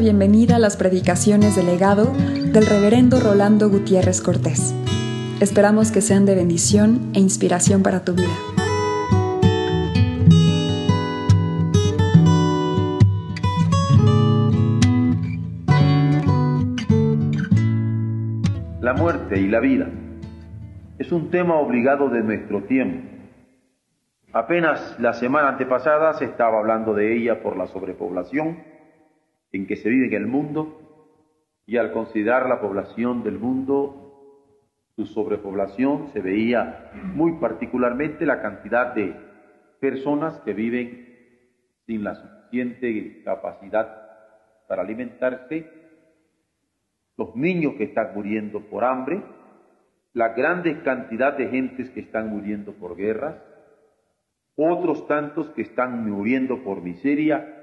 bienvenida a las predicaciones del legado del reverendo Rolando Gutiérrez Cortés. Esperamos que sean de bendición e inspiración para tu vida. La muerte y la vida es un tema obligado de nuestro tiempo. Apenas la semana antepasada se estaba hablando de ella por la sobrepoblación en que se vive en el mundo y al considerar la población del mundo, su sobrepoblación, se veía muy particularmente la cantidad de personas que viven sin la suficiente capacidad para alimentarse, los niños que están muriendo por hambre, la grande cantidad de gentes que están muriendo por guerras, otros tantos que están muriendo por miseria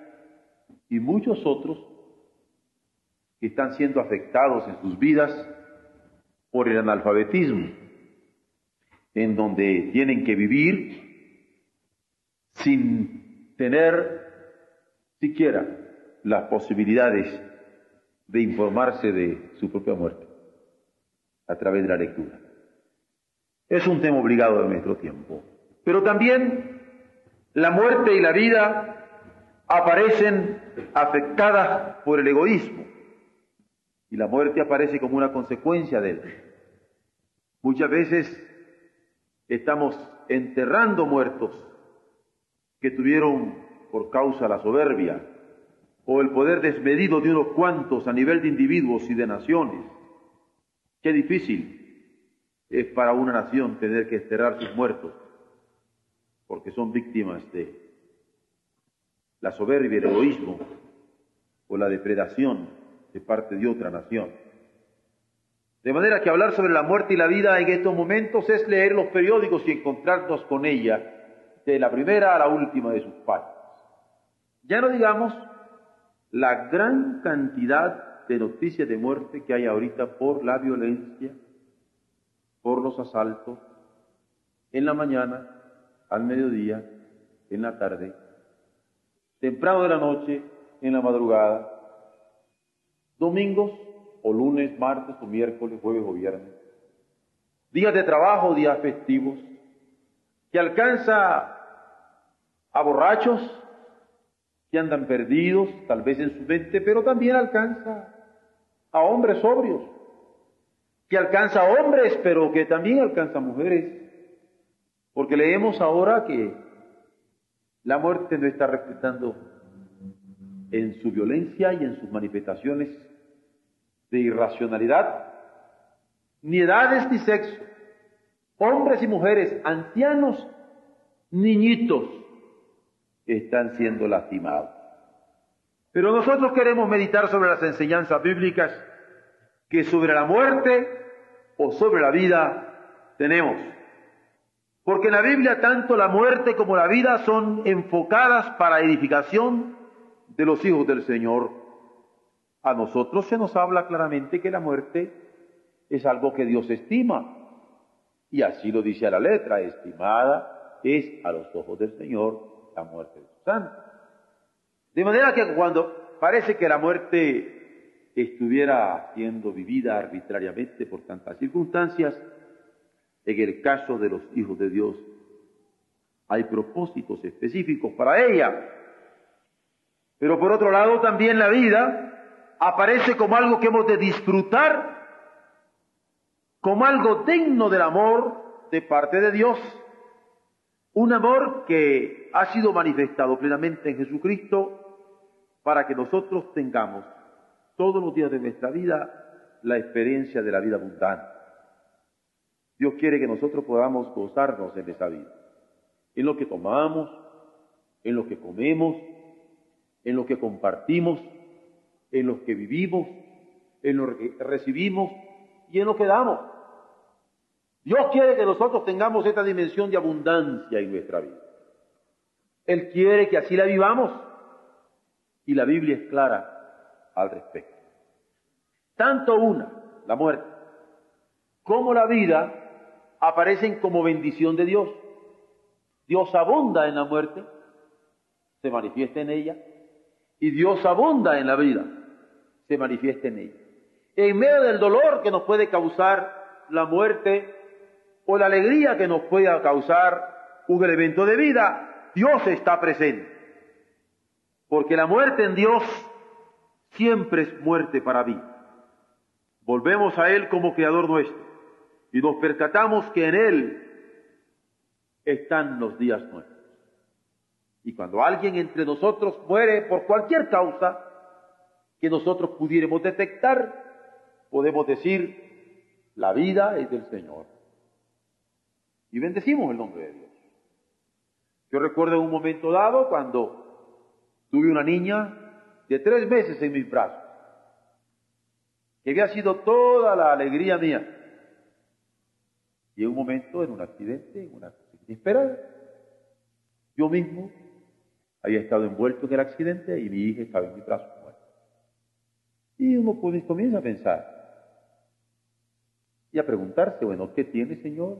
y muchos otros que están siendo afectados en sus vidas por el analfabetismo, en donde tienen que vivir sin tener siquiera las posibilidades de informarse de su propia muerte a través de la lectura. Es un tema obligado de nuestro tiempo. Pero también la muerte y la vida aparecen afectadas por el egoísmo y la muerte aparece como una consecuencia de él. Muchas veces estamos enterrando muertos que tuvieron por causa la soberbia o el poder desmedido de unos cuantos a nivel de individuos y de naciones. Qué difícil es para una nación tener que enterrar sus muertos porque son víctimas de la soberbia, el egoísmo o la depredación de parte de otra nación. De manera que hablar sobre la muerte y la vida en estos momentos es leer los periódicos y encontrarnos con ella de la primera a la última de sus páginas. Ya no digamos la gran cantidad de noticias de muerte que hay ahorita por la violencia, por los asaltos, en la mañana, al mediodía, en la tarde temprano de la noche, en la madrugada, domingos o lunes, martes o miércoles, jueves o viernes, días de trabajo, días festivos, que alcanza a borrachos que andan perdidos, tal vez en su mente, pero también alcanza a hombres sobrios, que alcanza a hombres, pero que también alcanza a mujeres, porque leemos ahora que la muerte no está respetando en su violencia y en sus manifestaciones de irracionalidad, ni edades ni sexo, hombres y mujeres, ancianos, niñitos, están siendo lastimados. Pero nosotros queremos meditar sobre las enseñanzas bíblicas que sobre la muerte o sobre la vida tenemos. Porque en la Biblia tanto la muerte como la vida son enfocadas para edificación de los hijos del Señor. A nosotros se nos habla claramente que la muerte es algo que Dios estima. Y así lo dice a la letra, estimada es a los ojos del Señor la muerte de su santo. De manera que cuando parece que la muerte estuviera siendo vivida arbitrariamente por tantas circunstancias, en el caso de los hijos de Dios, hay propósitos específicos para ella. Pero por otro lado, también la vida aparece como algo que hemos de disfrutar, como algo digno del amor de parte de Dios. Un amor que ha sido manifestado plenamente en Jesucristo para que nosotros tengamos todos los días de nuestra vida la experiencia de la vida abundante. Dios quiere que nosotros podamos gozarnos en esa vida. En lo que tomamos, en lo que comemos, en lo que compartimos, en lo que vivimos, en lo que recibimos y en lo que damos. Dios quiere que nosotros tengamos esta dimensión de abundancia en nuestra vida. Él quiere que así la vivamos y la Biblia es clara al respecto. Tanto una, la muerte, como la vida aparecen como bendición de Dios. Dios abunda en la muerte, se manifiesta en ella, y Dios abunda en la vida. se manifieste en ella. En medio del dolor que nos puede causar la muerte o la alegría que nos pueda causar un elemento de vida, Dios está presente. Porque la muerte en Dios siempre es muerte para mí. Volvemos a Él como Creador nuestro y nos percatamos que en Él están los días nuestros. Y cuando alguien entre nosotros muere por cualquier causa que nosotros pudiéramos detectar, podemos decir, la vida es del Señor. Y bendecimos el nombre de Dios. Yo recuerdo un momento dado cuando tuve una niña de tres meses en mis brazos, que había sido toda la alegría mía. Y en un momento, en un accidente, en una inesperada, yo mismo había estado envuelto en el accidente y mi hija estaba en mi brazo Y uno comienza a pensar y a preguntarse, bueno, ¿qué tiene, Señor,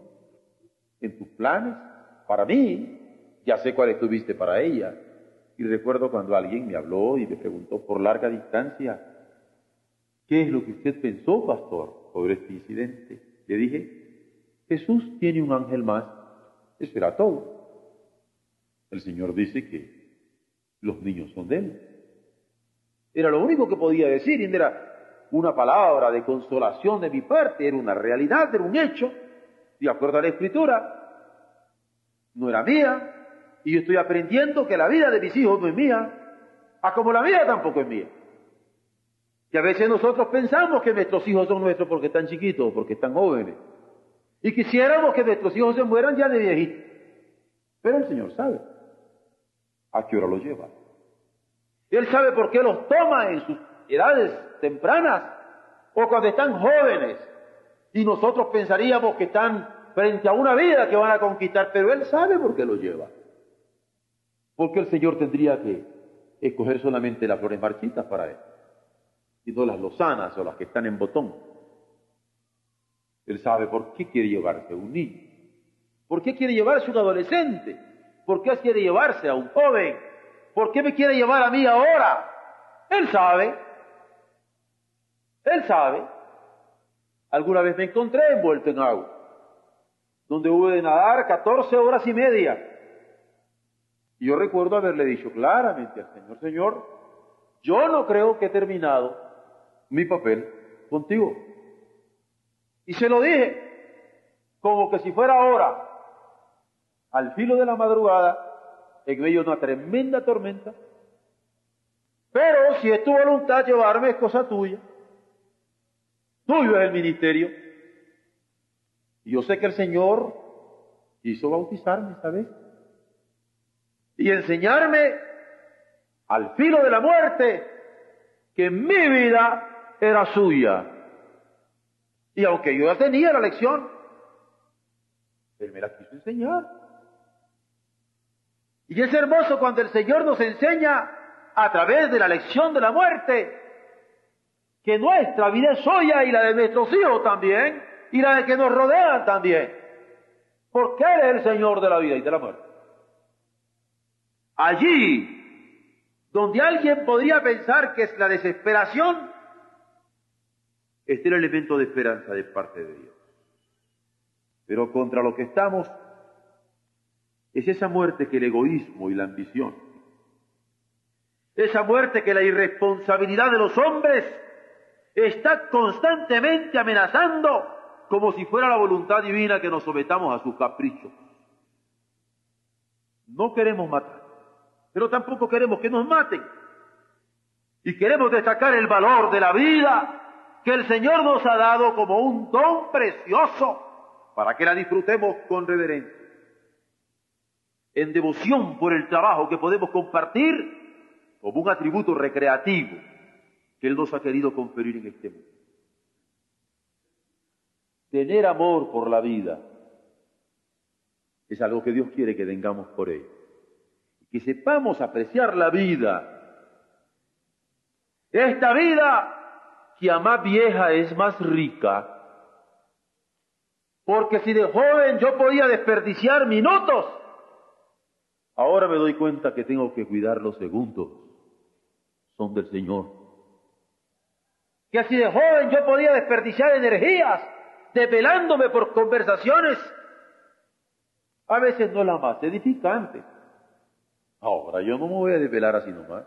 en tus planes para mí? Ya sé cuáles tuviste para ella. Y recuerdo cuando alguien me habló y me preguntó por larga distancia, ¿qué es lo que usted pensó, pastor, sobre este incidente? Le dije, Jesús tiene un ángel más, eso era todo. El Señor dice que los niños son de Él. Era lo único que podía decir, y era una palabra de consolación de mi parte, era una realidad, era un hecho, de acuerdo a la Escritura, no era mía, y yo estoy aprendiendo que la vida de mis hijos no es mía, a como la mía tampoco es mía. Que a veces nosotros pensamos que nuestros hijos son nuestros porque están chiquitos, porque están jóvenes, y quisiéramos que nuestros hijos se mueran ya de viejitos. Pero el Señor sabe a qué hora los lleva. Él sabe por qué los toma en sus edades tempranas o cuando están jóvenes. Y nosotros pensaríamos que están frente a una vida que van a conquistar, pero Él sabe por qué los lleva. Porque el Señor tendría que escoger solamente las flores marchitas para Él, y no las lozanas o las que están en botón. Él sabe por qué quiere llevarse a un niño, por qué quiere llevarse a un adolescente, ¿Por qué quiere llevarse a un joven? ¿Por qué me quiere llevar a mí ahora? Él sabe. Él sabe. Alguna vez me encontré envuelto en agua, donde hubo de nadar 14 horas y media. Y yo recuerdo haberle dicho claramente al Señor, Señor, yo no creo que he terminado mi papel contigo. Y se lo dije, como que si fuera ahora, al filo de la madrugada, en medio de una tremenda tormenta. Pero si es tu voluntad llevarme, es cosa tuya. Tuyo es el ministerio. Y yo sé que el Señor quiso bautizarme esta vez. Y enseñarme al filo de la muerte que mi vida era suya. Y aunque yo ya tenía la lección, Él me la quiso enseñar. Y es hermoso cuando el Señor nos enseña a través de la lección de la muerte que nuestra vida es suya y la de nuestros hijos también y la de que nos rodean también. Porque Él es el Señor de la vida y de la muerte. Allí, donde alguien podría pensar que es la desesperación, está el elemento de esperanza de parte de Dios. Pero contra lo que estamos es esa muerte que el egoísmo y la ambición, esa muerte que la irresponsabilidad de los hombres está constantemente amenazando como si fuera la voluntad divina que nos sometamos a sus caprichos. No queremos matar, pero tampoco queremos que nos maten. Y queremos destacar el valor de la vida que el Señor nos ha dado como un don precioso para que la disfrutemos con reverencia en devoción por el trabajo que podemos compartir como un atributo recreativo que Él nos ha querido conferir en este mundo. Tener amor por la vida es algo que Dios quiere que tengamos por Él. Que sepamos apreciar la vida. Esta vida que a más vieja es más rica. Porque si de joven yo podía desperdiciar minutos, Ahora me doy cuenta que tengo que cuidar los segundos. Son del Señor. que si de joven yo podía desperdiciar energías desvelándome por conversaciones, a veces no la más edificante. Ahora yo no me voy a desvelar así nomás.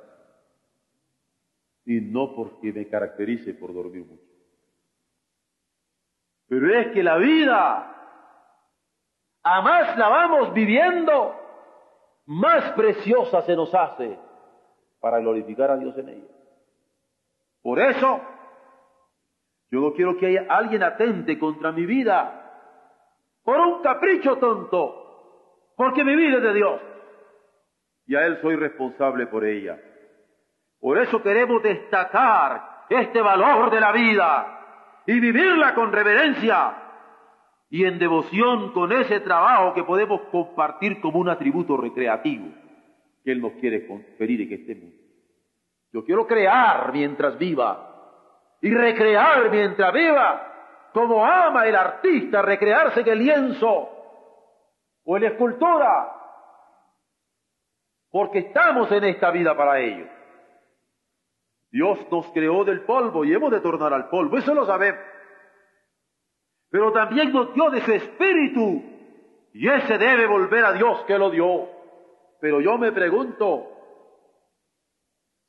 Y no porque me caracterice por dormir mucho. Pero es que la vida, a más la vamos viviendo, más preciosa se nos hace para glorificar a Dios en ella. Por eso, yo no quiero que haya alguien atente contra mi vida por un capricho tonto, porque mi vida es de Dios y a Él soy responsable por ella. Por eso queremos destacar este valor de la vida y vivirla con reverencia y en devoción con ese trabajo que podemos compartir como un atributo recreativo que Él nos quiere conferir en este mundo. Yo quiero crear mientras viva y recrear mientras viva, como ama el artista recrearse en el lienzo o en la escultura, porque estamos en esta vida para ello. Dios nos creó del polvo y hemos de tornar al polvo, eso lo sabemos. Pero también nos dio de su espíritu y ese debe volver a Dios que lo dio. Pero yo me pregunto,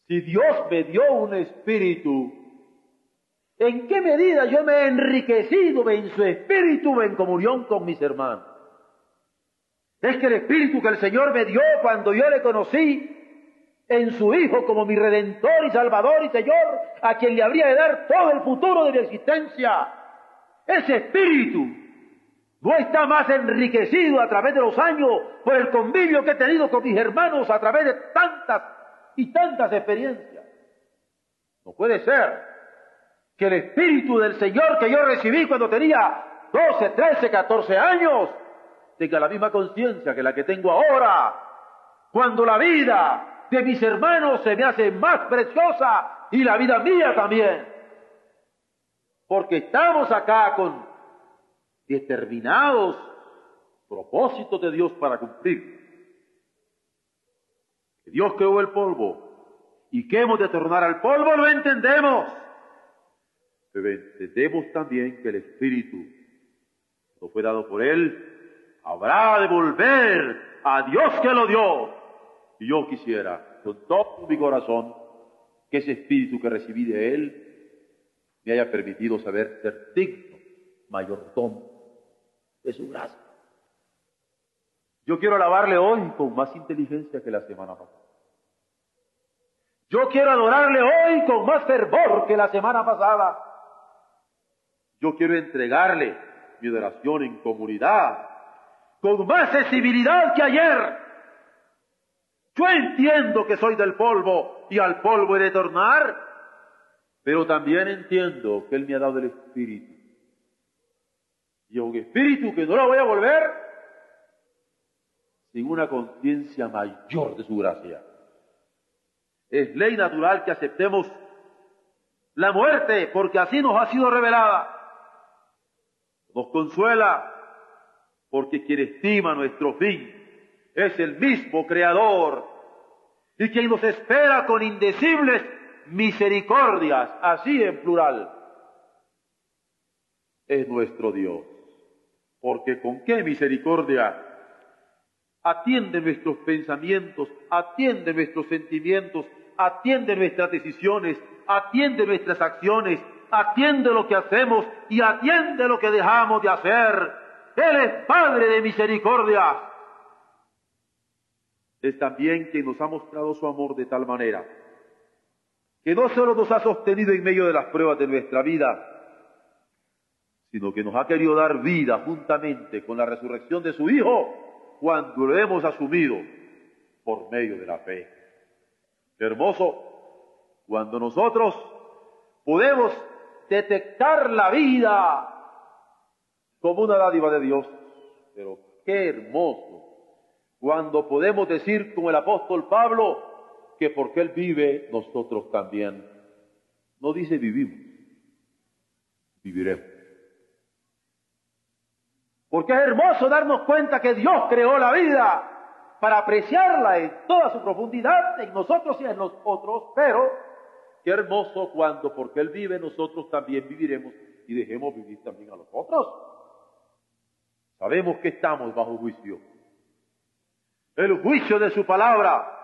si Dios me dio un espíritu, ¿en qué medida yo me he enriquecido en su espíritu en comunión con mis hermanos? Es que el espíritu que el Señor me dio cuando yo le conocí en su Hijo como mi Redentor y Salvador y Señor, a quien le habría de dar todo el futuro de mi existencia. Ese espíritu no está más enriquecido a través de los años por el convivio que he tenido con mis hermanos a través de tantas y tantas experiencias. No puede ser que el espíritu del Señor que yo recibí cuando tenía 12, 13, 14 años tenga la misma conciencia que la que tengo ahora, cuando la vida de mis hermanos se me hace más preciosa y la vida mía también. Porque estamos acá con determinados propósitos de Dios para cumplir. Que Dios creó el polvo y que hemos de tornar al polvo, lo entendemos. Pero entendemos también que el Espíritu no fue dado por Él, habrá de volver a Dios que lo dio y yo quisiera, con todo mi corazón, que ese espíritu que recibí de Él me haya permitido saber ser digno, mayordomo de su gracia. Yo quiero alabarle hoy con más inteligencia que la semana pasada. Yo quiero adorarle hoy con más fervor que la semana pasada. Yo quiero entregarle mi adoración en comunidad con más sensibilidad que ayer. Yo entiendo que soy del polvo y al polvo he de tornar, pero también entiendo que Él me ha dado el Espíritu. Y un Espíritu que no lo voy a volver sin una conciencia mayor de su gracia. Es ley natural que aceptemos la muerte porque así nos ha sido revelada. Nos consuela porque quien estima nuestro fin es el mismo Creador y quien nos espera con indecibles misericordias, así en plural, es nuestro Dios. Porque con qué misericordia atiende nuestros pensamientos, atiende nuestros sentimientos, atiende nuestras decisiones, atiende nuestras acciones, atiende lo que hacemos y atiende lo que dejamos de hacer. Él es Padre de misericordia es también quien nos ha mostrado su amor de tal manera que no solo nos ha sostenido en medio de las pruebas de nuestra vida, sino que nos ha querido dar vida juntamente con la resurrección de su Hijo cuando lo hemos asumido por medio de la fe. Hermoso, cuando nosotros podemos detectar la vida como una dádiva de Dios, pero qué hermoso cuando podemos decir como el apóstol Pablo que porque Él vive, nosotros también. No dice vivimos, viviremos. Porque es hermoso darnos cuenta que Dios creó la vida para apreciarla en toda su profundidad en nosotros y en los otros, pero Qué hermoso cuando, porque Él vive, nosotros también viviremos y dejemos vivir también a los otros. Sabemos que estamos bajo juicio. El juicio de su palabra.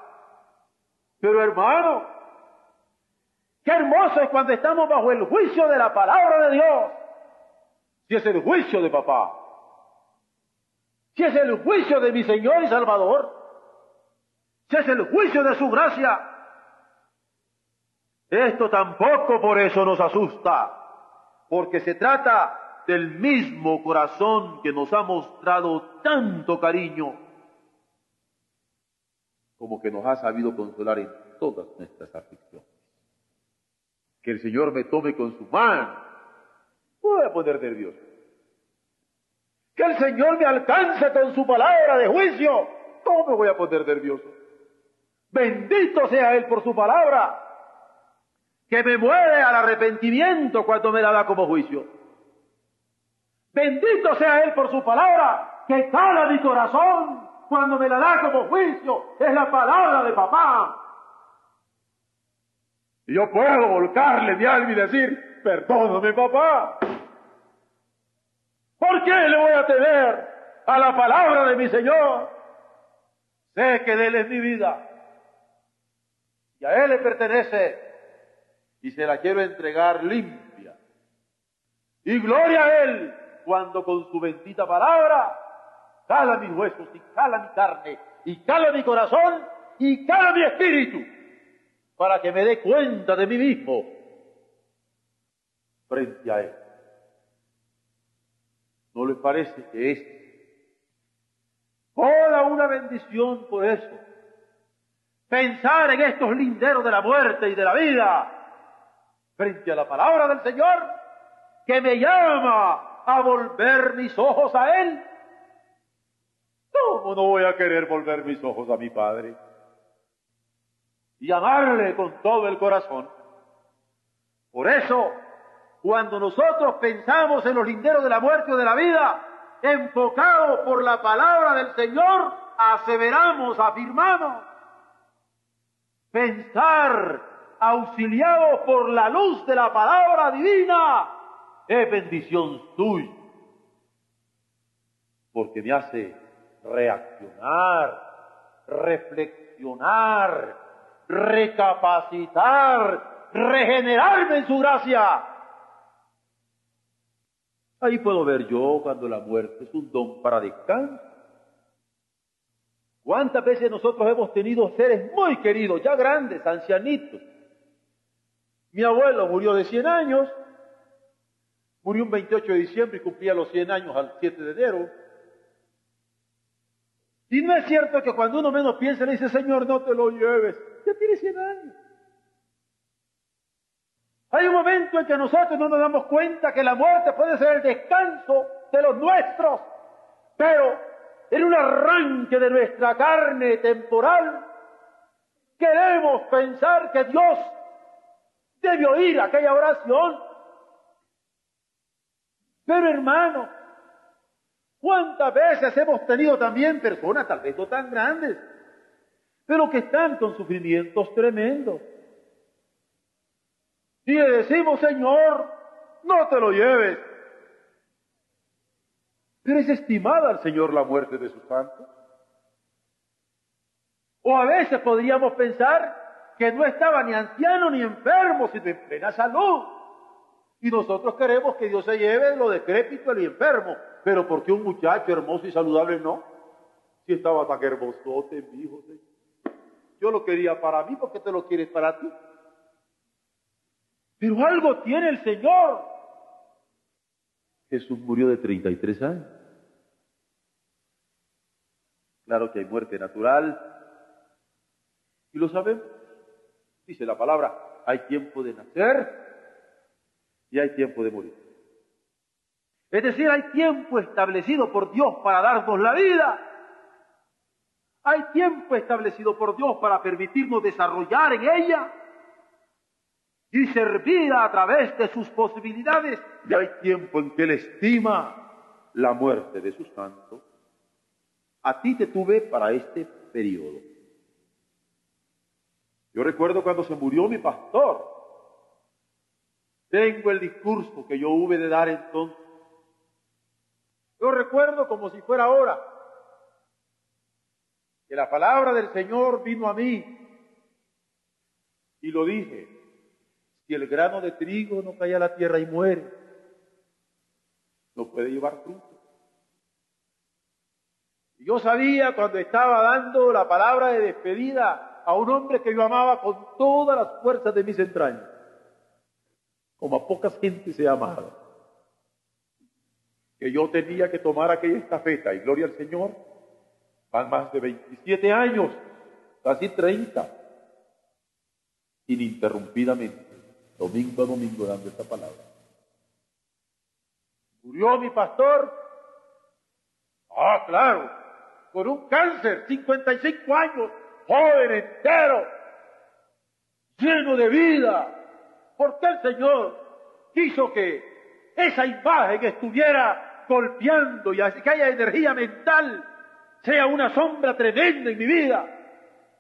Pero hermano, qué hermoso es cuando estamos bajo el juicio de la palabra de Dios. Si es el juicio de papá. Si es el juicio de mi Señor y Salvador. Si es el juicio de su gracia. Esto tampoco por eso nos asusta porque se trata del mismo corazón que nos ha mostrado tanto cariño, como que nos ha sabido consolar en todas nuestras aflicciones. Que el Señor me tome con su mano, voy a poner nervioso. Que el Señor me alcance con su palabra de juicio, ¿cómo me voy a poner nervioso? Bendito sea Él por su palabra, que me mueve al arrepentimiento cuando me la da como juicio. Bendito sea Él por su palabra, que cala mi corazón cuando me la da como juicio. Es la palabra de papá. Y yo puedo volcarle mi alma y decir, perdóname papá. ¿Por qué le voy a tener a la palabra de mi Señor? Sé que de Él es mi vida. Y a Él le pertenece y se la quiero entregar limpia. Y gloria a Él cuando con su bendita palabra cala mis huesos y cala mi carne y cala mi corazón y cala mi espíritu para que me dé cuenta de mí mismo frente a Él. ¿No le parece que es toda una bendición por eso? Pensar en estos linderos de la muerte y de la vida frente a la palabra del Señor que me llama a volver mis ojos a Él. ¿Cómo no voy a querer volver mis ojos a mi Padre? Y amarle con todo el corazón. Por eso, cuando nosotros pensamos en los linderos de la muerte o de la vida, enfocados por la palabra del Señor, aseveramos, afirmamos, pensar auxiliado por la luz de la palabra divina, es bendición suya. Porque me hace reaccionar, reflexionar, recapacitar, regenerarme en su gracia. Ahí puedo ver yo cuando la muerte es un don para descanso. ¿Cuántas veces nosotros hemos tenido seres muy queridos, ya grandes, ancianitos, mi abuelo murió de 100 años, murió un 28 de diciembre y cumplía los 100 años al 7 de enero. Y no es cierto que cuando uno menos piensa le dice, Señor, no te lo lleves, ya tiene 100 años. Hay un momento en que nosotros no nos damos cuenta que la muerte puede ser el descanso de los nuestros, pero en un arranque de nuestra carne temporal, queremos pensar que Dios debe oír aquella oración. Pero hermano, ¿cuántas veces hemos tenido también personas, tal vez no tan grandes, pero que están con sufrimientos tremendos? Y le decimos, Señor, no te lo lleves. Pero es estimada al Señor la muerte de sus santos. O a veces podríamos pensar que no estaba ni anciano ni enfermo, sino en plena salud. Y nosotros queremos que Dios se lleve lo decrépito y enfermo. Pero ¿por qué un muchacho hermoso y saludable no? Si estaba tan hermosote, mi hijo. Yo lo quería para mí, porque te lo quieres para ti? Pero algo tiene el Señor. Jesús murió de 33 años. Claro que hay muerte natural. Y lo sabemos. Dice la palabra, hay tiempo de nacer y hay tiempo de morir. Es decir, hay tiempo establecido por Dios para darnos la vida. Hay tiempo establecido por Dios para permitirnos desarrollar en ella y servir a través de sus posibilidades. Y hay tiempo en que Él estima la muerte de sus santos. A ti te tuve para este periodo. Yo recuerdo cuando se murió mi pastor, Tengo el discurso que yo hube de dar entonces. Yo recuerdo como si fuera ahora que la palabra del Señor vino a mí y lo dije. Si el grano de trigo no cae a la tierra y muere, no puede llevar fruto. Y yo sabía cuando estaba dando la palabra de despedida a un hombre que yo amaba con todas las fuerzas de mis entrañas, como a pocas gente se amado, que yo tenía que tomar aquella estafeta y gloria al Señor, van más de 27 años, casi 30, ininterrumpidamente, domingo a domingo dando esta palabra. Murió mi pastor. Ah, claro, con un cáncer, 55 años, joven entero, lleno de vida. Porque el Señor quiso que esa imagen estuviera y que haya energía mental, sea una sombra tremenda en mi vida.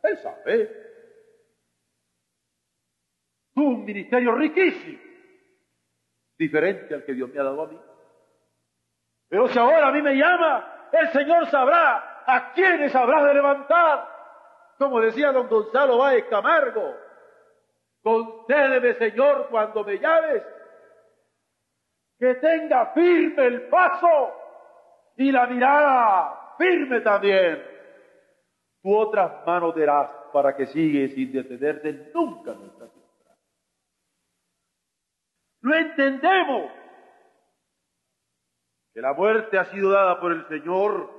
Él sabe. Tuvo un ministerio riquísimo, diferente al que Dios me ha dado a mí. Pero si ahora a mí me llama, el Señor sabrá a quiénes habrá de levantar. Como decía don Gonzalo Báez Camargo, concédeme Señor cuando me llames, que tenga firme el paso y la mirada firme también. Tu otras manos darás para que sigue sin detenerte nunca nuestra tierra. Lo entendemos que la muerte ha sido dada por el Señor,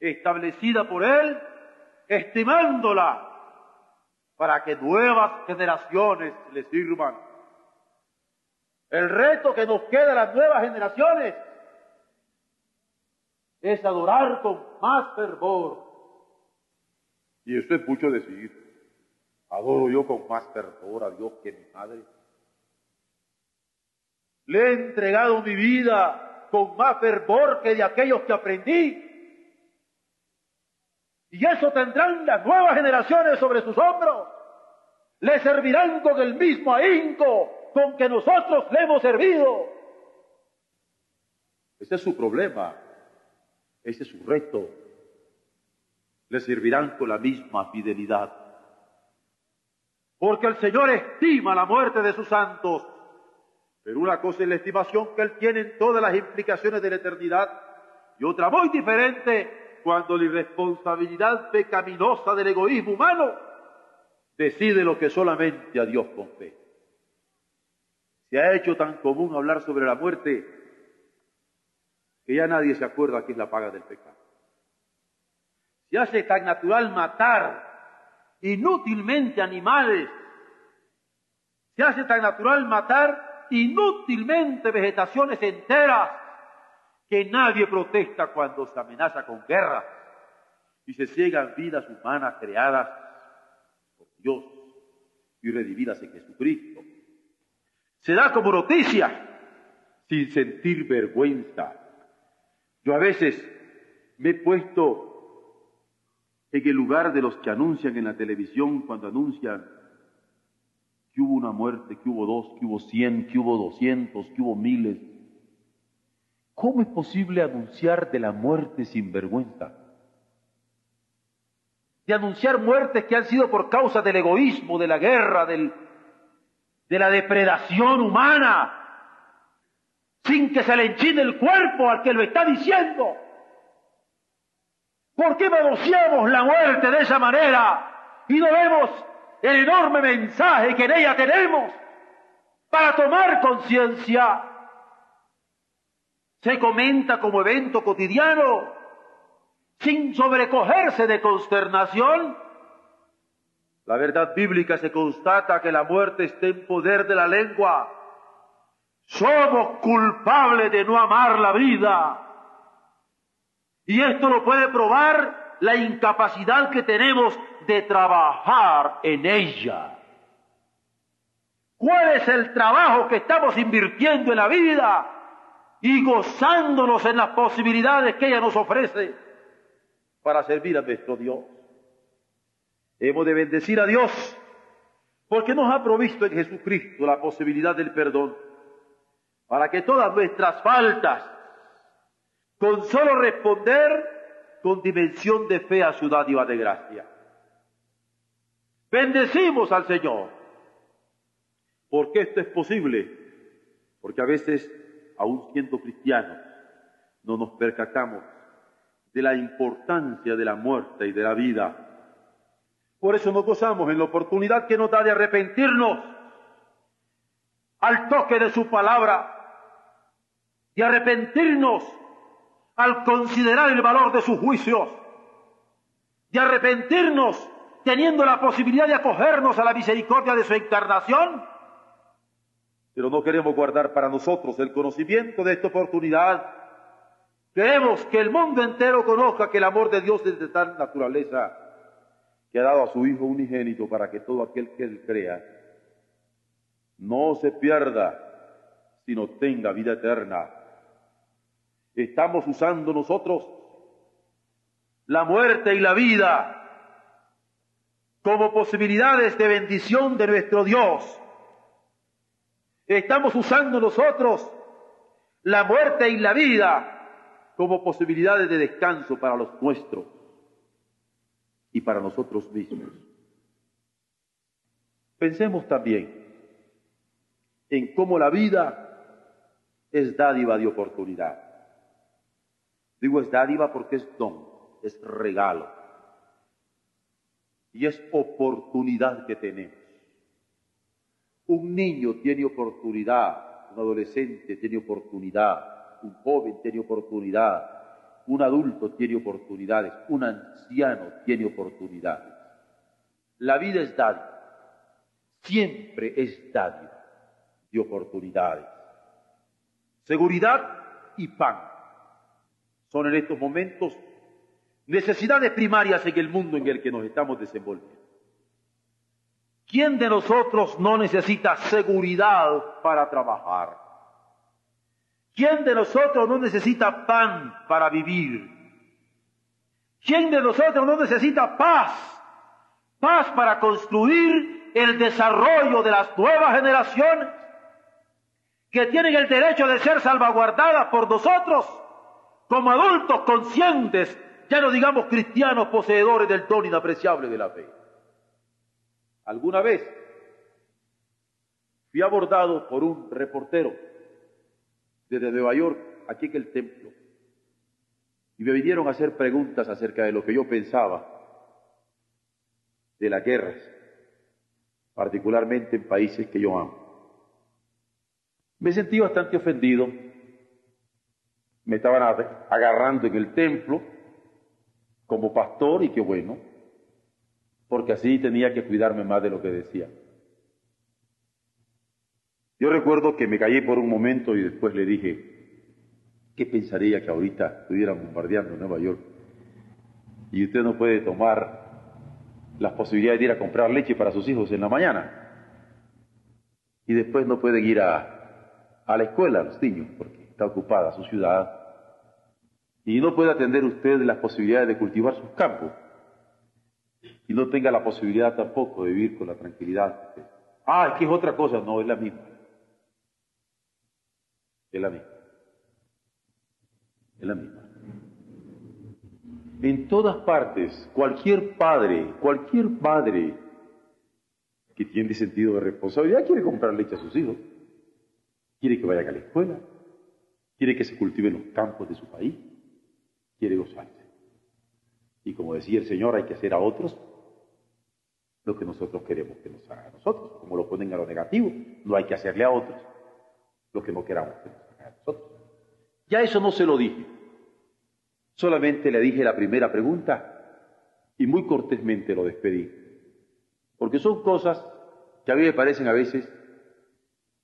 establecida por Él, estimándola para que nuevas generaciones le sirvan. El reto que nos queda a las nuevas generaciones es adorar con más fervor. Y eso es mucho decir. Adoro yo con más fervor a Dios que mi madre. Le he entregado mi vida con más fervor que de aquellos que aprendí. Y eso tendrán las nuevas generaciones sobre sus hombros. Le servirán con el mismo ahínco con que nosotros le hemos servido. Ese es su problema. Ese es su reto. Le servirán con la misma fidelidad. Porque el Señor estima la muerte de sus santos pero una cosa es la estimación que Él tiene en todas las implicaciones de la eternidad y otra muy diferente cuando la irresponsabilidad pecaminosa del egoísmo humano decide lo que solamente a Dios compete. Se ha hecho tan común hablar sobre la muerte que ya nadie se acuerda que es la paga del pecado. Se hace tan natural matar inútilmente animales. Se hace tan natural matar inútilmente vegetaciones enteras que nadie protesta cuando se amenaza con guerra y se ciegan vidas humanas creadas por Dios y redimidas en Jesucristo. Se da como noticia sin sentir vergüenza. Yo a veces me he puesto en el lugar de los que anuncian en la televisión cuando anuncian que hubo una muerte, que hubo dos, que hubo cien, que hubo doscientos, que hubo miles. ¿Cómo es posible anunciar de la muerte sin vergüenza? De anunciar muertes que han sido por causa del egoísmo, de la guerra, del, de la depredación humana, sin que se le enchine el cuerpo al que lo está diciendo. ¿Por qué anunciamos la muerte de esa manera y no vemos el enorme mensaje que en ella tenemos para tomar conciencia. Se comenta como evento cotidiano, sin sobrecogerse de consternación. La verdad bíblica se constata que la muerte está en poder de la lengua. Somos culpables de no amar la vida. Y esto lo puede probar la incapacidad que tenemos de trabajar en ella. ¿Cuál es el trabajo que estamos invirtiendo en la vida y gozándonos en las posibilidades que ella nos ofrece para servir a nuestro Dios? Hemos de bendecir a Dios porque nos ha provisto en Jesucristo la posibilidad del perdón, para que todas nuestras faltas, con solo responder con dimensión de fe a su dádiva de gracia. Bendecimos al Señor, porque esto es posible, porque a veces, aún siendo cristianos, no nos percatamos de la importancia de la muerte y de la vida por eso nos gozamos en la oportunidad que nos da de arrepentirnos al toque de su palabra, de arrepentirnos al considerar el valor de sus juicios, de arrepentirnos teniendo la posibilidad de acogernos a la misericordia de su encarnación. Pero no queremos guardar para nosotros el conocimiento de esta oportunidad. Queremos que el mundo entero conozca que el amor de Dios es de tal naturaleza que ha dado a su Hijo unigénito para que todo aquel que él crea no se pierda, sino tenga vida eterna. Estamos usando nosotros la muerte y la vida como posibilidades de bendición de nuestro Dios. Estamos usando nosotros la muerte y la vida como posibilidades de descanso para los nuestros y para nosotros mismos. Pensemos también en cómo la vida es dádiva de oportunidad. Digo es dádiva porque es don, es regalo. Y es oportunidad que tenemos. Un niño tiene oportunidad, un adolescente tiene oportunidad, un joven tiene oportunidad, un adulto tiene oportunidades, un anciano tiene oportunidades. La vida es dádiva, siempre es dádiva de oportunidades. Seguridad y pan son en estos momentos necesidades primarias en el mundo en el que nos estamos desenvolviendo. ¿Quién de nosotros no necesita seguridad para trabajar? ¿Quién de nosotros no necesita pan para vivir? ¿Quién de nosotros no necesita paz? Paz para construir el desarrollo de las nuevas generaciones que tienen el derecho de ser salvaguardadas por nosotros como adultos conscientes, ya no digamos cristianos poseedores del don inapreciable de la fe. Alguna vez fui abordado por un reportero desde Nueva York, aquí en el templo, y me vinieron a hacer preguntas acerca de lo que yo pensaba de las guerras, particularmente en países que yo amo. Me sentí bastante ofendido, me estaban agarrando en el templo como pastor y qué bueno, porque así tenía que cuidarme más de lo que decía. Yo recuerdo que me callé por un momento y después le dije, ¿qué pensaría que ahorita estuvieran bombardeando Nueva York? Y usted no puede tomar las posibilidades de ir a comprar leche para sus hijos en la mañana. Y después no pueden ir a, la escuela los niños porque está ocupada su ciudad. Y no puede atender usted las posibilidades de cultivar sus campos. Y no tenga la posibilidad tampoco de vivir con la tranquilidad. Ah, es que es otra cosa. No, es la misma. Es la misma. Es la misma. En todas partes, cualquier padre, cualquier padre que tiene sentido de responsabilidad quiere comprar leche a sus hijos, quiere que vayan a la escuela, quiere que se cultiven los campos de su país, quiere gozarse. Y como decía el Señor, hay que hacer a otros lo que nosotros queremos que nos hagan a nosotros, como lo ponen a lo negativo, no hay que hacerle a otros lo que no queramos nosotros. Ya eso no se lo dije. Solamente le dije la primera pregunta y muy cortésmente lo despedí. Porque son cosas que a mí me parecen a veces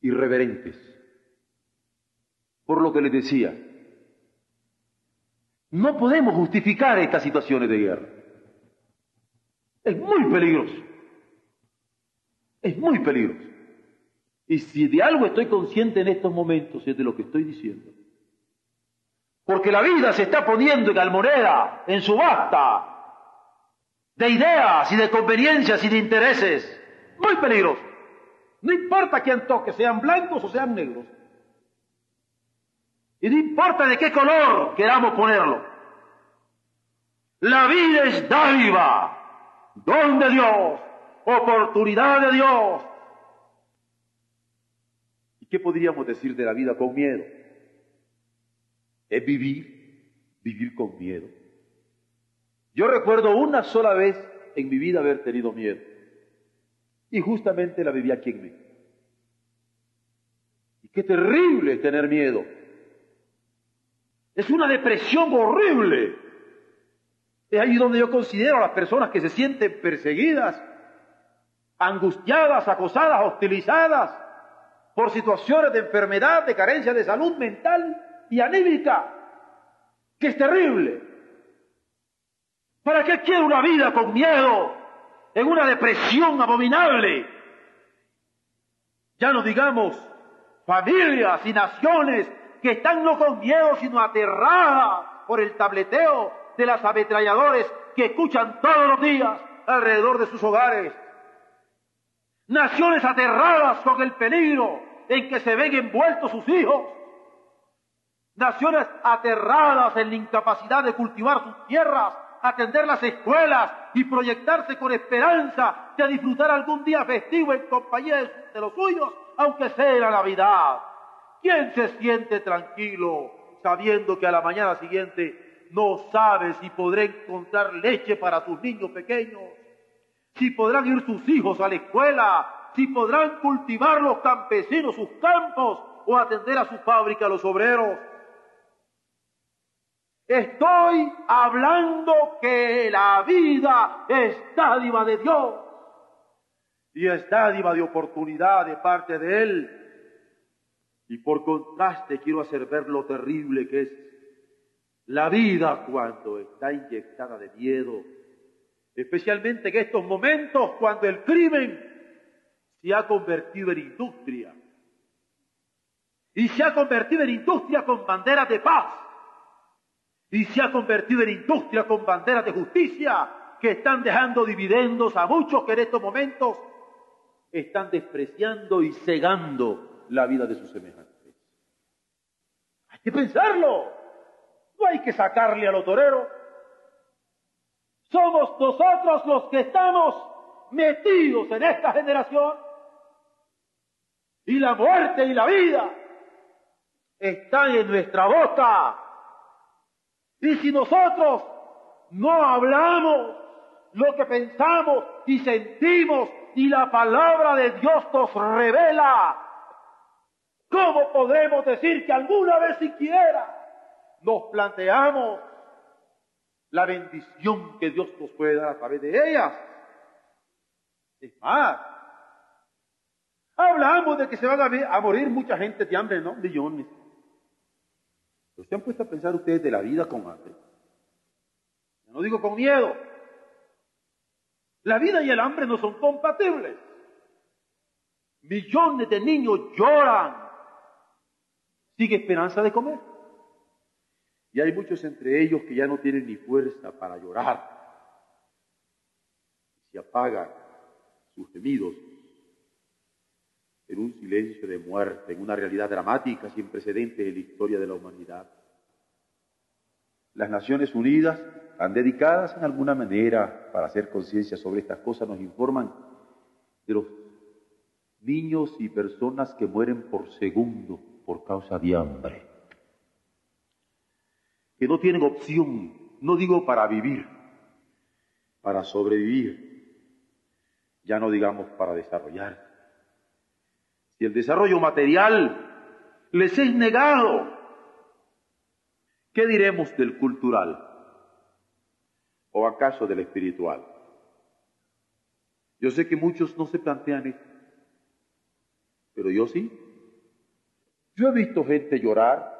irreverentes. Por lo que les decía, no podemos justificar estas situaciones de guerra. Es muy peligroso. Es muy peligroso. Y si de algo estoy consciente en estos momentos es de lo que estoy diciendo. Porque la vida se está poniendo en almoneda, en subasta, de ideas y de conveniencias y de intereses. muy peligroso. No importa quién toque, sean blancos o sean negros. Y no importa de qué color queramos ponerlo. La vida es dádiva, don de Dios, oportunidad de Dios. ¿Y qué podríamos decir de la vida con miedo? Es vivir, vivir con miedo. Yo recuerdo una sola vez en mi vida haber tenido miedo. Y justamente la viví aquí en México. Y qué terrible tener miedo. Es una depresión horrible. Es ahí donde yo considero a las personas que se sienten perseguidas, angustiadas, acosadas, hostilizadas por situaciones de enfermedad, de carencia de salud mental y anímica, que es terrible. ¿Para qué quiere una vida con miedo, en una depresión abominable? Ya no digamos familias y naciones que están no con miedo, sino aterradas por el tableteo de las ametralladores que escuchan todos los días alrededor de sus hogares. Naciones aterradas con el peligro en que se ven envueltos sus hijos. Naciones aterradas en la incapacidad de cultivar sus tierras, atender las escuelas y proyectarse con esperanza de disfrutar algún día festivo en compañía de los suyos, aunque sea la Navidad. ¿Quién se siente tranquilo sabiendo que a la mañana siguiente no sabe si podrá encontrar leche para sus niños pequeños? Si podrán ir sus hijos a la escuela, si podrán cultivar los campesinos sus campos o atender a su fábrica los obreros. Estoy hablando que la vida es dádiva de Dios y es dádiva de oportunidad de parte de Él y por contraste quiero hacer ver lo terrible que es la vida cuando está inyectada de miedo, especialmente en estos momentos cuando el crimen se ha convertido en industria. Y se ha convertido en industria con banderas de paz. Y se ha convertido en industria con banderas de justicia que están dejando dividendos a muchos que en estos momentos están despreciando y cegando la vida de sus semejantes. Hay que pensarlo. No hay que sacarle a toreros. Somos nosotros los que estamos metidos en esta generación. Y la muerte y la vida están en nuestra boca. Y si nosotros no hablamos lo que pensamos y sentimos y la palabra de Dios nos revela ¿Cómo podemos decir que alguna vez siquiera nos planteamos la bendición que Dios nos puede dar a través de ellas? Es más, hablamos de que se van a, morir mucha gente de hambre, ¿no? Millones. ¿Pero se han puesto a pensar ustedes de la vida con hambre? No digo con miedo. La vida y el hambre no son compatibles. Millones de niños lloran sin esperanza de comer. Y hay muchos entre ellos que ya no tienen ni fuerza para llorar. Se apagan sus gemidos en un silencio de muerte, en una realidad dramática sin precedentes en la historia de la humanidad. Las Naciones Unidas, han dedicadas en alguna manera para hacer conciencia sobre estas cosas, nos informan de los niños y personas que mueren por segundo por causa de hambre, que no tienen opción, no digo para vivir, para sobrevivir, ya no digamos para desarrollar. Si el desarrollo material les es negado, ¿qué diremos del cultural? ¿O acaso del espiritual? Yo sé que muchos no se plantean esto, pero yo sí. Yo he visto gente llorar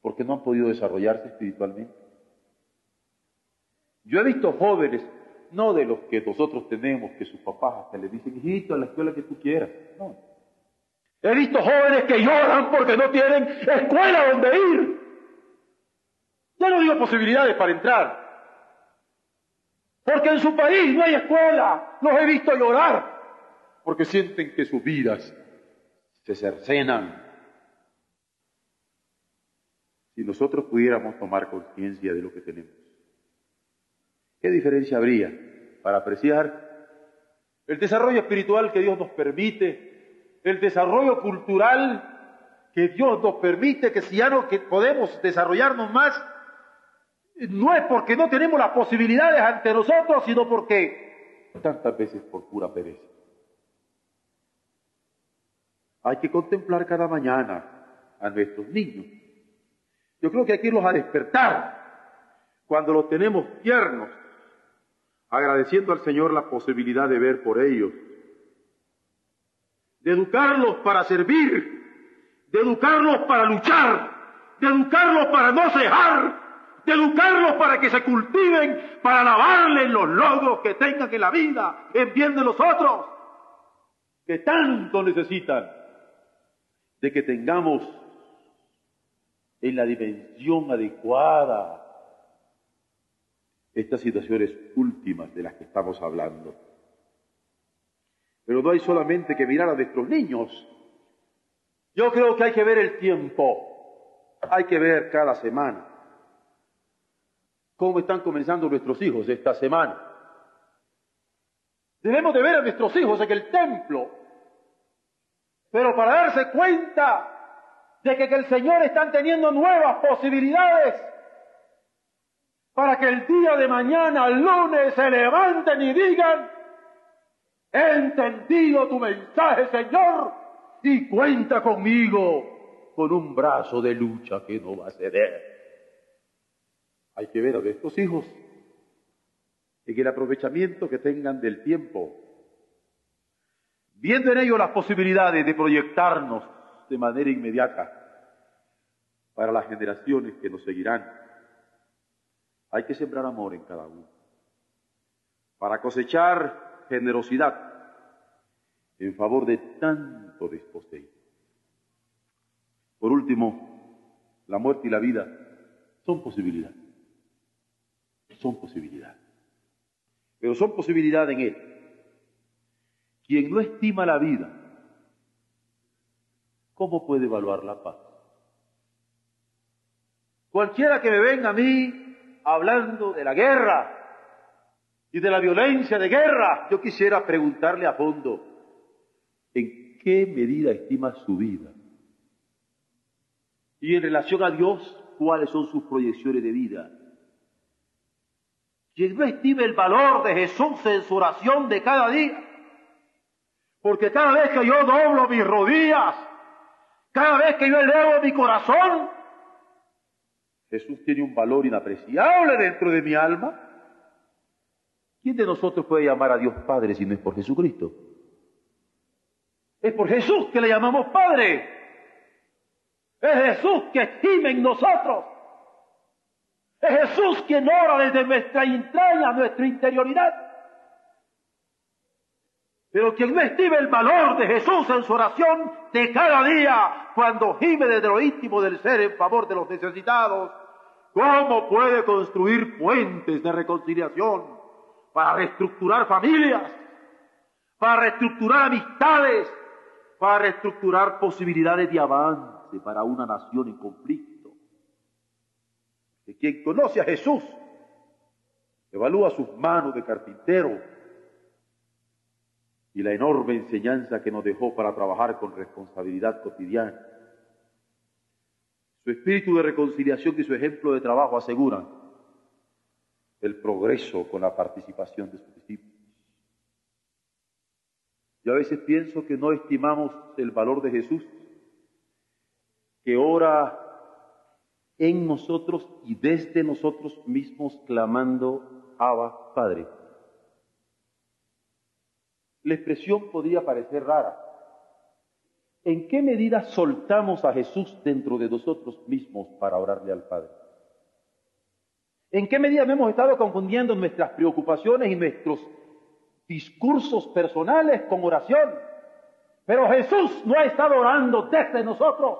porque no han podido desarrollarse espiritualmente. Yo he visto jóvenes, no de los que nosotros tenemos, que sus papás hasta les dicen, hijito, a la escuela que tú quieras. No. He visto jóvenes que lloran porque no tienen escuela donde ir. Ya no digo posibilidades para entrar. Porque en su país no hay escuela. Los he visto llorar. porque sienten que sus vidas se cercenan. Si nosotros pudiéramos tomar conciencia de lo que tenemos, ¿qué diferencia habría para apreciar el desarrollo espiritual que Dios nos permite, el desarrollo cultural que Dios nos permite, que si ya no que podemos desarrollarnos más, no es porque no tenemos las posibilidades ante nosotros, sino porque tantas veces por pura pereza. Hay que contemplar cada mañana a nuestros niños. Yo creo que hay que irlos a despertar cuando los tenemos tiernos, agradeciendo al Señor la posibilidad de ver por ellos, de educarlos para servir, de educarlos para luchar, de educarlos para no cejar, de educarlos para que se cultiven, para lavarle los logros que tengan en la vida, en bien de los otros, que tanto necesitan de que tengamos en la dimensión adecuada estas situaciones últimas de las que estamos hablando. Pero no hay solamente que mirar a nuestros niños. Yo creo que hay que ver el tiempo. Hay que ver cada semana cómo están comenzando nuestros hijos esta semana. Debemos de ver a nuestros hijos en el templo, pero para darse cuenta de que, que el Señor están teniendo nuevas posibilidades para que el día de mañana, lunes, se levanten y digan, he entendido tu mensaje, Señor, y cuenta conmigo con un brazo de lucha que no va a ceder. Hay que ver a estos hijos en el aprovechamiento que tengan del tiempo, viendo en ellos las posibilidades de proyectarnos de manera inmediata para las generaciones que nos seguirán hay que sembrar amor en cada uno para cosechar generosidad en favor de tanto desposeído. Por último, la muerte y la vida son posibilidades. Son posibilidades. Pero son posibilidades en Él. Quien no estima la vida, ¿cómo puede evaluar la paz? Cualquiera que me venga a mí hablando de la guerra y de la violencia de guerra, yo quisiera preguntarle a fondo, ¿en qué medida estima su vida? Y en relación a Dios, ¿cuáles son sus proyecciones de vida? Quien no estime el valor de Jesús en su de cada día, porque cada vez que yo doblo mis rodillas, cada vez que yo elevo mi corazón, Jesús tiene un valor inapreciable dentro de mi alma. ¿Quién de nosotros puede llamar a Dios Padre si no es por Jesucristo? Es por Jesús que le llamamos Padre. Es Jesús que estima en nosotros. Es Jesús quien ora desde nuestra entraña, nuestra interioridad. Pero quien no estima el valor de Jesús en su oración de cada día, cuando gime desde lo íntimo del ser en favor de los necesitados, ¿Cómo puede construir puentes de reconciliación para reestructurar familias, para reestructurar amistades, para reestructurar posibilidades de avance para una nación en conflicto? Que quien conoce a Jesús evalúa sus manos de carpintero y la enorme enseñanza que nos dejó para trabajar con responsabilidad cotidiana su espíritu de reconciliación y su ejemplo de trabajo aseguran el progreso con la participación de sus discípulos. Yo a veces pienso que no estimamos el valor de Jesús, que ora en nosotros y desde nosotros mismos clamando Abba Padre. La expresión podría parecer rara, ¿En qué medida soltamos a Jesús dentro de nosotros mismos para orarle al Padre? ¿En qué medida hemos estado confundiendo nuestras preocupaciones y nuestros discursos personales con oración? Pero Jesús no ha estado orando desde nosotros.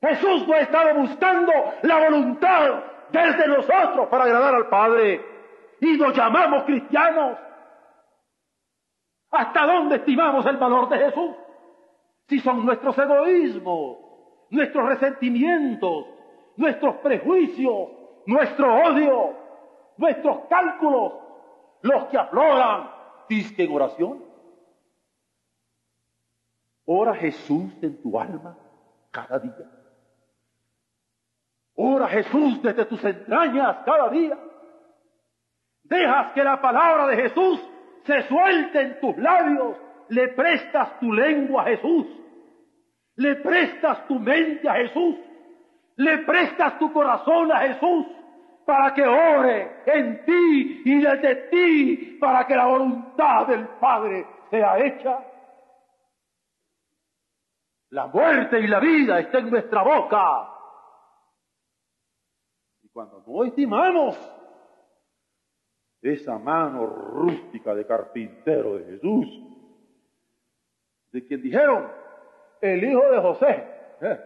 Jesús no ha estado buscando la voluntad desde nosotros para agradar al Padre. Y nos llamamos cristianos. ¿Hasta dónde estimamos el valor de Jesús? Si son nuestros egoísmos, nuestros resentimientos, nuestros prejuicios, nuestro odio, nuestros cálculos, los que afloran, disque en oración. Ora Jesús en tu alma cada día. Ora Jesús desde tus entrañas cada día. Dejas que la palabra de Jesús se suelte en tus labios. Le prestas tu lengua a Jesús. Le prestas tu mente a Jesús. Le prestas tu corazón a Jesús para que ore en ti y desde ti para que la voluntad del Padre sea hecha. La muerte y la vida está en nuestra boca. Y cuando no estimamos esa mano rústica de carpintero de Jesús, de quien dijeron, el hijo de José, ¿eh?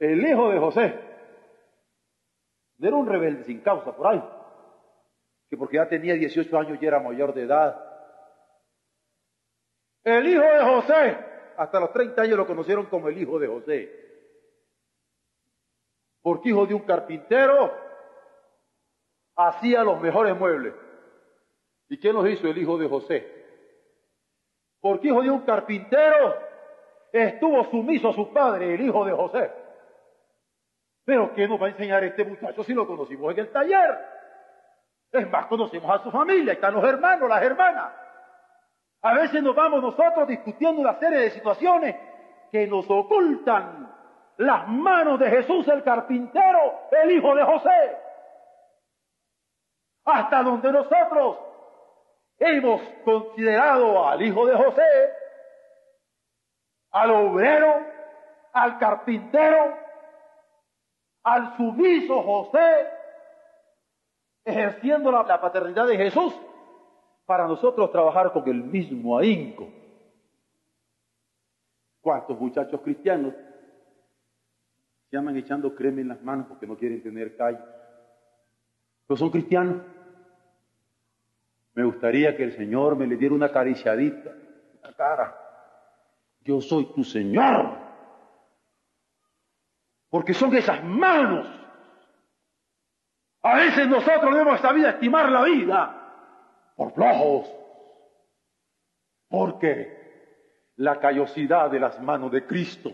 el hijo de José, era un rebelde sin causa por ahí, que porque ya tenía 18 años y era mayor de edad. El hijo de José, hasta los 30 años lo conocieron como el hijo de José. Porque hijo de un carpintero hacía los mejores muebles. ¿Y quién los hizo? El hijo de José. Porque hijo de un carpintero estuvo sumiso a su padre, el hijo de José. Pero ¿qué nos va a enseñar este muchacho si lo conocimos en el taller? Es más, conocemos a su familia, están los hermanos, las hermanas. A veces nos vamos nosotros discutiendo una serie de situaciones que nos ocultan las manos de Jesús el carpintero, el hijo de José. Hasta donde nosotros hemos considerado al hijo de José, al obrero, al carpintero, al sumiso José, ejerciendo la, paternidad de Jesús, para nosotros trabajar con el mismo ahínco. ¿Cuántos muchachos cristianos se llaman echando crema en las manos porque no quieren tener callos? Pero son cristianos. Me gustaría que el Señor me le diera una acariciadita en la cara. Yo soy tu Señor. Porque son esas manos. A veces nosotros debemos saber estimar la vida por flojos. Porque la callosidad de las manos de Cristo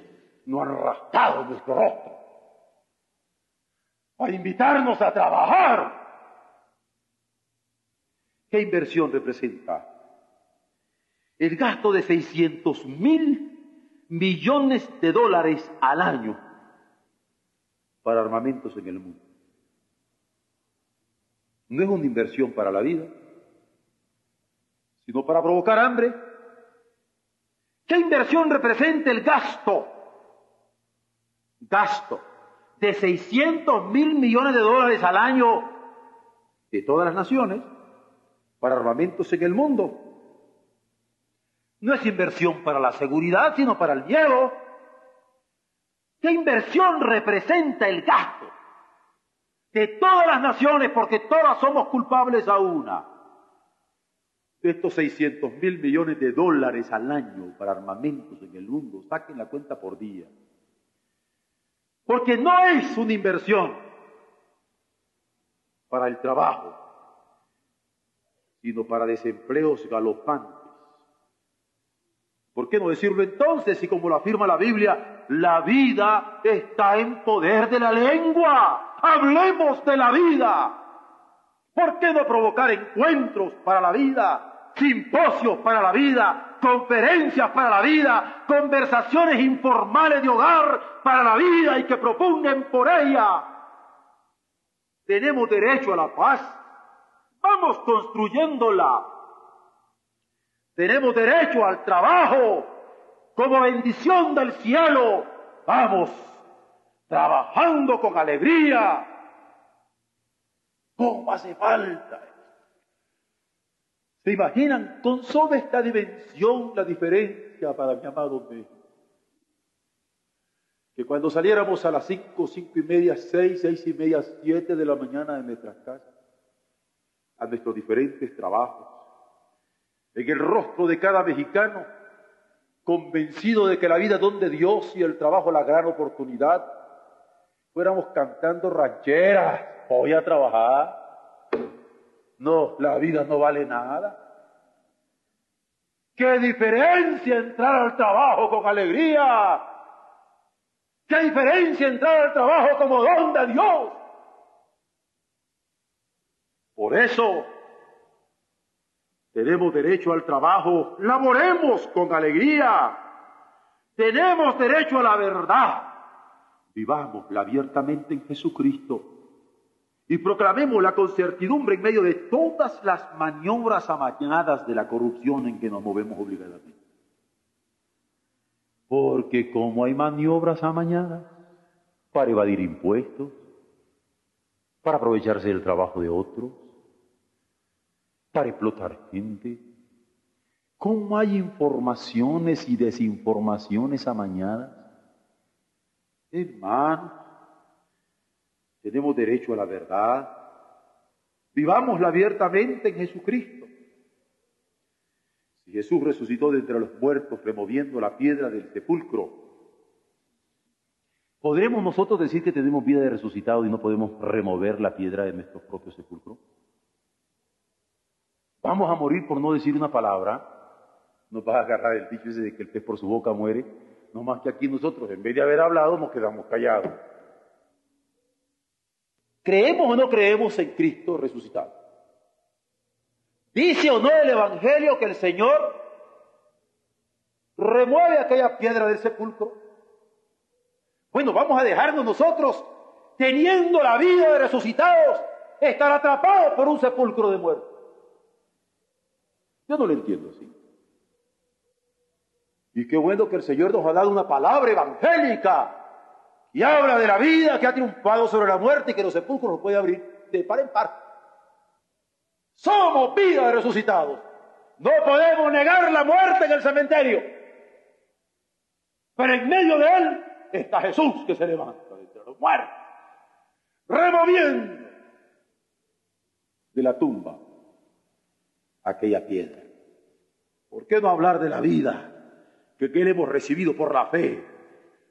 no han raspado nuestro rostro. Para invitarnos a trabajar. ¿Qué inversión representa? El gasto de 600 mil millones de dólares al año para armamentos en el mundo. No es una inversión para la vida, sino para provocar hambre. ¿Qué inversión representa el gasto? Gasto de 600 mil millones de dólares al año de todas las naciones para armamentos en el mundo. No es inversión para la seguridad, sino para el miedo. ¿Qué inversión representa el gasto de todas las naciones? Porque todas somos culpables a una. De estos 600 mil millones de dólares al año para armamentos en el mundo, saquen la cuenta por día. Porque no es una inversión para el trabajo, sino para desempleos galopantes. ¿Por qué no decirlo entonces si como lo afirma la Biblia, la vida está en poder de la lengua? Hablemos de la vida. ¿Por qué no provocar encuentros para la vida, simposios para la vida, conferencias para la vida, conversaciones informales de hogar para la vida y que propugnen por ella? Tenemos derecho a la paz. Vamos construyéndola. Tenemos derecho al trabajo como bendición del cielo. Vamos, trabajando con alegría. ¿Cómo hace falta? ¿Se imaginan con solo esta dimensión la diferencia para mi amado México? Que cuando saliéramos a las cinco, cinco y media, seis, seis y media, siete de la mañana de nuestras casas, a nuestros diferentes trabajos, en el rostro de cada mexicano, convencido de que la vida donde Dios y el trabajo la gran oportunidad, fuéramos cantando rancheras, voy a trabajar. No, la vida no vale nada. ¿Qué diferencia entrar al trabajo con alegría? ¿Qué diferencia entrar al trabajo como don de Dios? Por eso tenemos derecho al trabajo, laboremos con alegría. Tenemos derecho a la verdad. Vivámosla abiertamente en Jesucristo y proclamémosla con certidumbre en medio de todas las maniobras amañadas de la corrupción en que nos movemos obligadamente. Porque como hay maniobras amañadas para evadir impuestos, para aprovecharse del trabajo de otros, para explotar gente, como hay informaciones y desinformaciones amañadas, hermanos, tenemos derecho a la verdad. Vivámosla abiertamente en Jesucristo. Si Jesús resucitó de entre los muertos removiendo la piedra del sepulcro, ¿podremos nosotros decir que tenemos vida de resucitado y no podemos remover la piedra de nuestro propio sepulcro? Vamos a morir por no decir una palabra. Nos va a agarrar el dicho ese de que el pez por su boca muere. No más que aquí nosotros, en vez de haber hablado, nos quedamos callados. ¿Creemos o no creemos en Cristo resucitado? ¿Dice o no el Evangelio que el Señor remueve aquella piedra del sepulcro? Bueno, vamos a dejarnos nosotros, teniendo la vida de resucitados, estar atrapados por un sepulcro de muerte. Yo no lo entiendo así. Y qué bueno que el Señor nos ha dado una palabra evangélica y habla de la vida que ha triunfado sobre la muerte y que los sepulcros los puede abrir de par en par. Somos vida de resucitados. No podemos negar la muerte en el cementerio. Pero en medio de él está Jesús que se levanta de los muertos, removiendo de la tumba aquella piedra. ¿Por qué no hablar de la vida que, que hemos recibido por la fe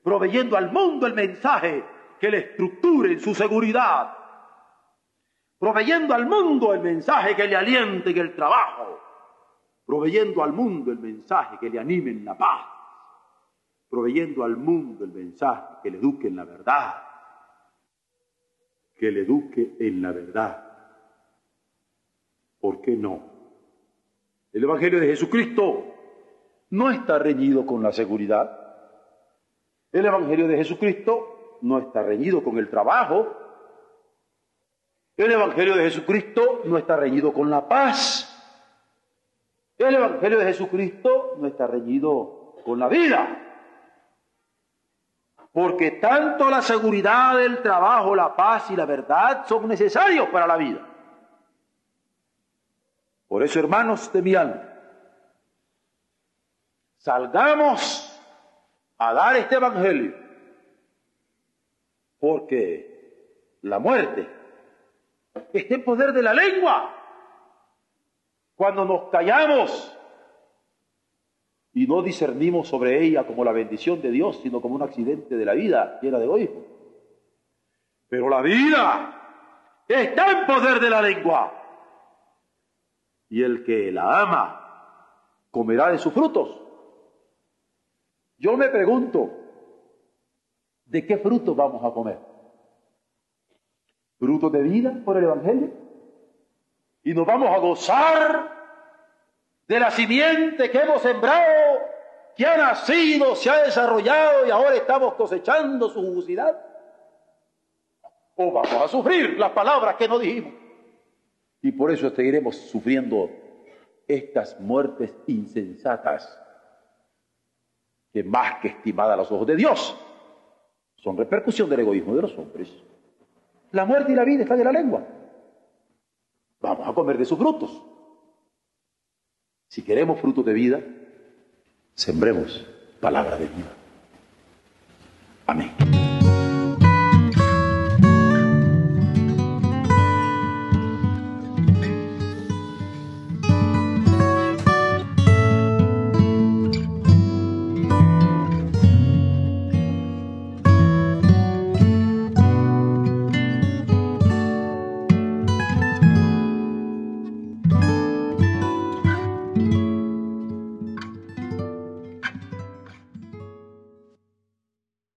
proveyendo al mundo el mensaje que le estructure en su seguridad, proveyendo al mundo el mensaje que le aliente en el trabajo, proveyendo al mundo el mensaje que le anime en la paz, proveyendo al mundo el mensaje que le eduque en la verdad, que le eduque en la verdad. ¿Por qué no? El Evangelio de Jesucristo no está reñido con la seguridad. El Evangelio de Jesucristo no está reñido con el trabajo. El Evangelio de Jesucristo no está reñido con la paz. El Evangelio de Jesucristo no está reñido con la vida. Porque tanto la seguridad del trabajo, la paz y la verdad son necesarios para la vida. Por eso, hermanos de mi alma, salgamos a dar este evangelio, porque la muerte está en poder de la lengua. Cuando nos callamos y no discernimos sobre ella como la bendición de Dios, sino como un accidente de la vida llena de egoísmo. Pero la vida está en poder de la lengua. Y el que la ama comerá de sus frutos. Yo me pregunto, ¿de qué fruto vamos a comer? ¿Fruto de vida por el Evangelio? Y nos vamos a gozar de la simiente que hemos sembrado, que ha nacido, se ha desarrollado y ahora estamos cosechando su jugosidad. O vamos a sufrir las palabras que no dijimos. Y por eso seguiremos sufriendo estas muertes insensatas que más que estimada a los ojos de Dios, son repercusión del egoísmo de los hombres. La muerte y la vida están en la lengua. Vamos a comer de sus frutos. Si queremos frutos de vida, sembremos palabra de vida. Amén.